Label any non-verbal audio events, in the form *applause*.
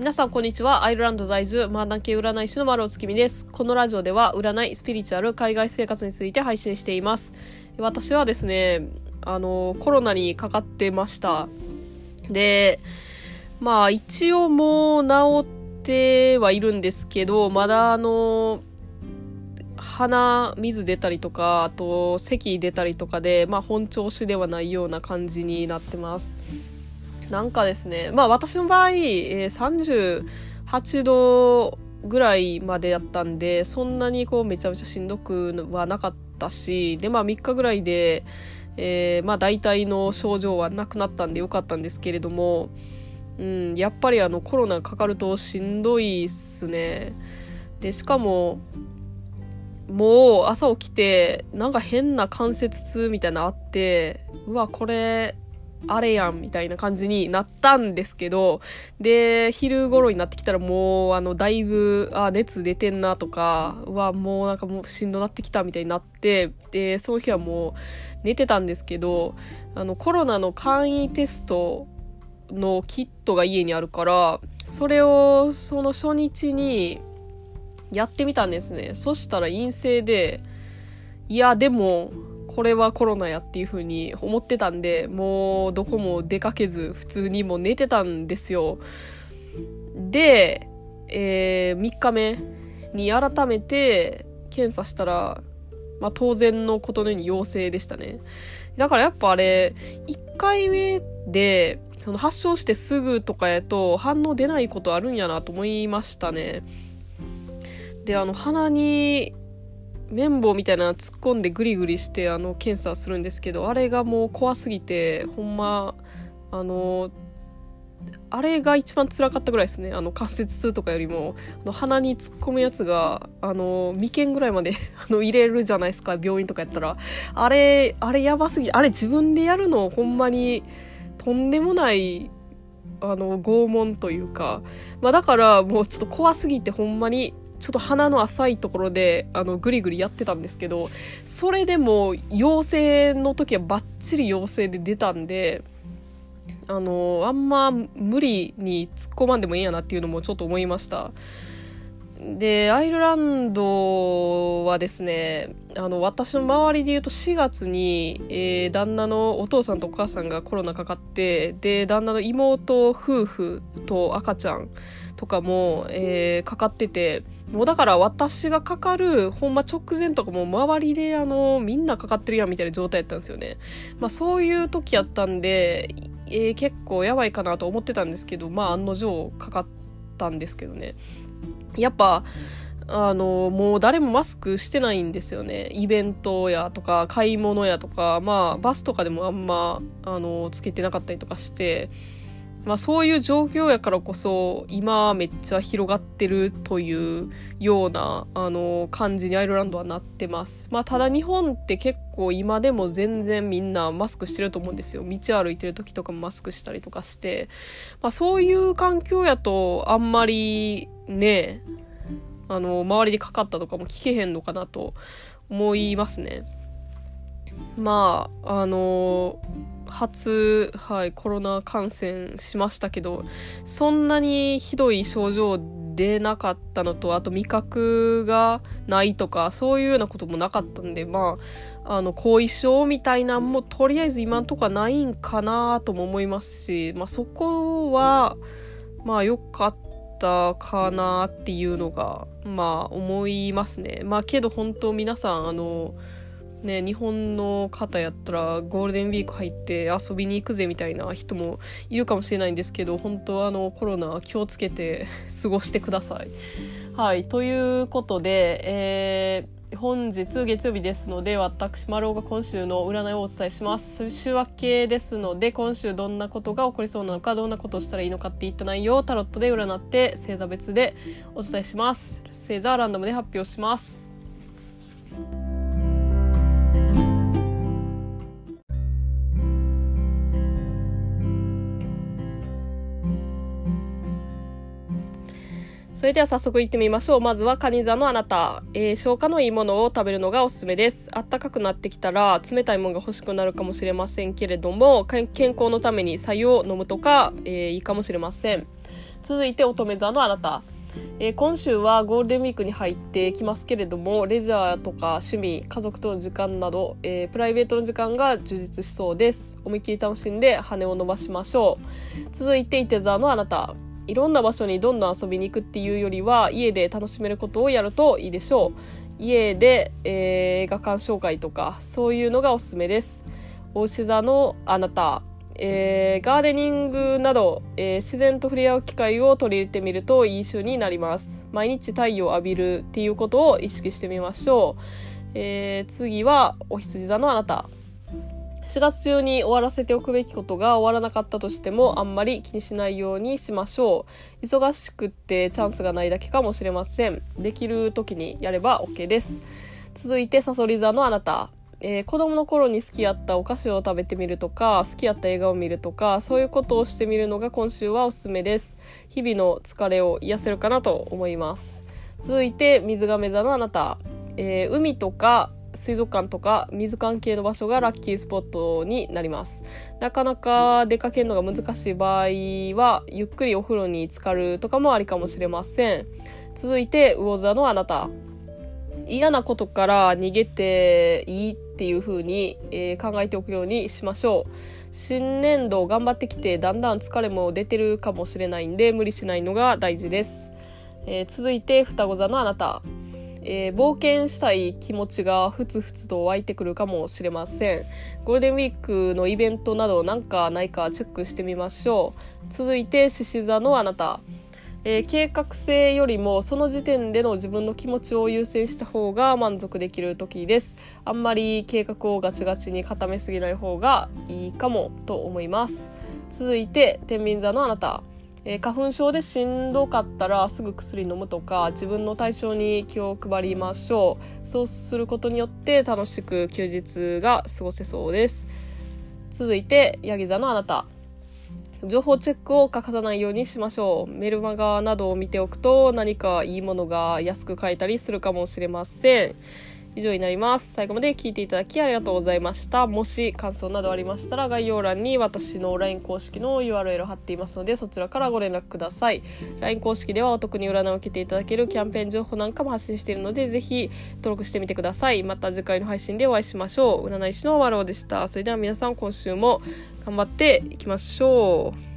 皆さんこんにちは。アイルランド在住、マーダン系占い師の丸尾月見です。このラジオでは占い、スピリチュアル、海外生活について配信しています。私はですね、あの、コロナにかかってました。で、まあ一応もう治ってはいるんですけど、まだあの、鼻水出たりとか、あと咳出たりとかで、まあ本調子ではないような感じになってます。なんかですね、まあ私の場合、えー、38度ぐらいまでやったんで、そんなにこうめちゃめちゃしんどくはなかったし、でまあ3日ぐらいで、えー、まあ大体の症状はなくなったんでよかったんですけれども、うん、やっぱりあのコロナかかるとしんどいっすね。で、しかも、もう朝起きて、なんか変な関節痛みたいなのあって、うわ、これ、あれやんみたいな感じになったんですけど、で、昼頃になってきたらもう、あの、だいぶ、あ、熱出てんなとか、うわ、もうなんかもうしんどなってきたみたいになって、で、その日はもう寝てたんですけど、あの、コロナの簡易テストのキットが家にあるから、それをその初日にやってみたんですね。そしたら陰性で、いや、でも、これはコロナやっていう風に思ってたんで、もうどこも出かけず普通にもう寝てたんですよ。で、えー、3日目に改めて検査したら、まあ当然のことのように陽性でしたね。だからやっぱあれ、1回目で、その発症してすぐとかやと反応出ないことあるんやなと思いましたね。で、あの鼻に綿棒みたいな突っ込んでグリグリしてあの検査するんですけどあれがもう怖すぎてほんまあのあれが一番辛かったぐらいですね。あの関節痛とかよりもあの鼻に突っ込むやつがあの眉間ぐらいまで *laughs* あの入れるじゃないですか病院とかやったら。あれあれやばすぎあれ自分でやるのほんまにとんでもないあの拷問というか、まあ、だからもうちょっと怖すぎてほんまにちょっと鼻の浅いところであのグリグリやってたんですけどそれでも陽性の時はバッチリ陽性で出たんであのあんま無理に突っ込まんでもいいやなっていうのもちょっと思いました。でアイルランドはですねあの私の周りで言うと4月に、えー、旦那のお父さんとお母さんがコロナかかってで旦那の妹夫婦と赤ちゃんとかも、えー、かかっててもうだから私がかかるほんま直前とかも周りであのみんなかかってるやんみたいな状態やったんですよね。まあそういう時やったんで、えー、結構やばいかなと思ってたんですけど、まあ案の定かかったんですけどね。やっぱ、あの、もう誰もマスクしてないんですよね。イベントやとか、買い物やとか、まあ、バスとかでもあんま、あの、つけてなかったりとかして、まあそういう状況やからこそ今めっちゃ広がってるというようなあの感じにアイルランドはなってます。まあただ日本って結構今でも全然みんなマスクしてると思うんですよ。道歩いてる時とかもマスクしたりとかして。まあそういう環境やとあんまりね、あの周りでかかったとかも聞けへんのかなと思いますね。まああの初、はい、コロナ感染しましたけど、そんなにひどい症状出なかったのと、あと味覚がないとか、そういうようなこともなかったんで、まあ、あの、後遺症みたいなんもとりあえず今んとこはないんかなとも思いますし、まあそこは、まあ良かったかなっていうのが、まあ思いますね。まあけど本当皆さん、あの、ね、日本の方やったらゴールデンウィーク入って遊びに行くぜみたいな人もいるかもしれないんですけど本当あのコロナ気をつけて *laughs* 過ごしてください。はい、ということで、えー、本日月曜日ですので私丸尾が今週の占いをお伝えします。週明けですので今週どんなことが起こりそうなのかどんなことをしたらいいのかっていった内容をタロットで占って星座別でお伝えします。星座ランダムで発表します。それでは早速行ってみましょう。まずは、カニ座のあなた。えー、消化のいいものを食べるのがおすすめです。あったかくなってきたら、冷たいものが欲しくなるかもしれませんけれども、健康のために白湯を飲むとか、えー、いいかもしれません。続いて乙女座のあなた。えー、今週はゴールデンウィークに入ってきますけれどもレジャーとか趣味家族との時間など、えー、プライベートの時間が充実しそうです思いっきり楽しんで羽を伸ばしましょう続いて伊手座のあなたいろんな場所にどんどん遊びに行くっていうよりは家で楽しめることをやるといいでしょう。家で、えー、映画鑑賞会とかそういうのがおすすめです。お牛座のあなたえー、ガーデニングなど、えー、自然と触れ合う機会を取り入れてみるといい週になります。毎日太陽を浴びるっていうことを意識してみましょう、えー、次はお羊座のあなた。4月中に終わらせておくべきことが終わらなかったとしてもあんまり気にしないようにしましょう。忙しくってチャンスがないだけかもしれません。できる時にやれば OK です。続いてさそり座のあなた。えー、子供の頃に好きやったお菓子を食べてみるとか好きやった映画を見るとかそういうことをしてみるのが今週はおすすめです。日々の疲れを癒せるかなと思います。続いて水亀座のあなた、えー、海とか水族館とか水関係の場所がラッキースポットになります。なかなか出かけるのが難しい場合はゆっくりお風呂に浸かるとかもありかもしれません。続いて魚座のあなた。嫌なことから逃げていいっていう風に、えー、考えておくようにしましょう。新年度頑張ってきてだんだん疲れも出てるかもしれないんで無理しないのが大事です、えー、続いて双子座のあなた、えー、冒険したい気持ちがふつふつと湧いてくるかもしれません。ゴールデンウィークのイベントなどなんかないかチェックしてみましょう。続いて獅子座のあなた。えー、計画性よりもその時点での自分の気持ちを優先した方が満足できる時です。あんまり計画をガチガチに固めすぎない方がいいかもと思います。続いて天秤座のあなた。えー、花粉症でしんどかったらすぐ薬飲むとか自分の体調に気を配りましょうそうすることによって楽しく休日が過ごせそうです続いてヤギ座のあなた情報チェックを欠かさないようにしましょう。メルマガなどを見ておくと何かいいものが安く買えたりするかもしれません。以上になります。最後まで聞いていただきありがとうございました。もし感想などありましたら概要欄に私の LINE 公式の URL 貼っていますのでそちらからご連絡ください。LINE 公式ではお得に占いを受けていただけるキャンペーン情報なんかも発信しているのでぜひ登録してみてください。また次回の配信でお会いしましょう。占い師のワローでした。それでは皆さん今週も頑張っていきましょう。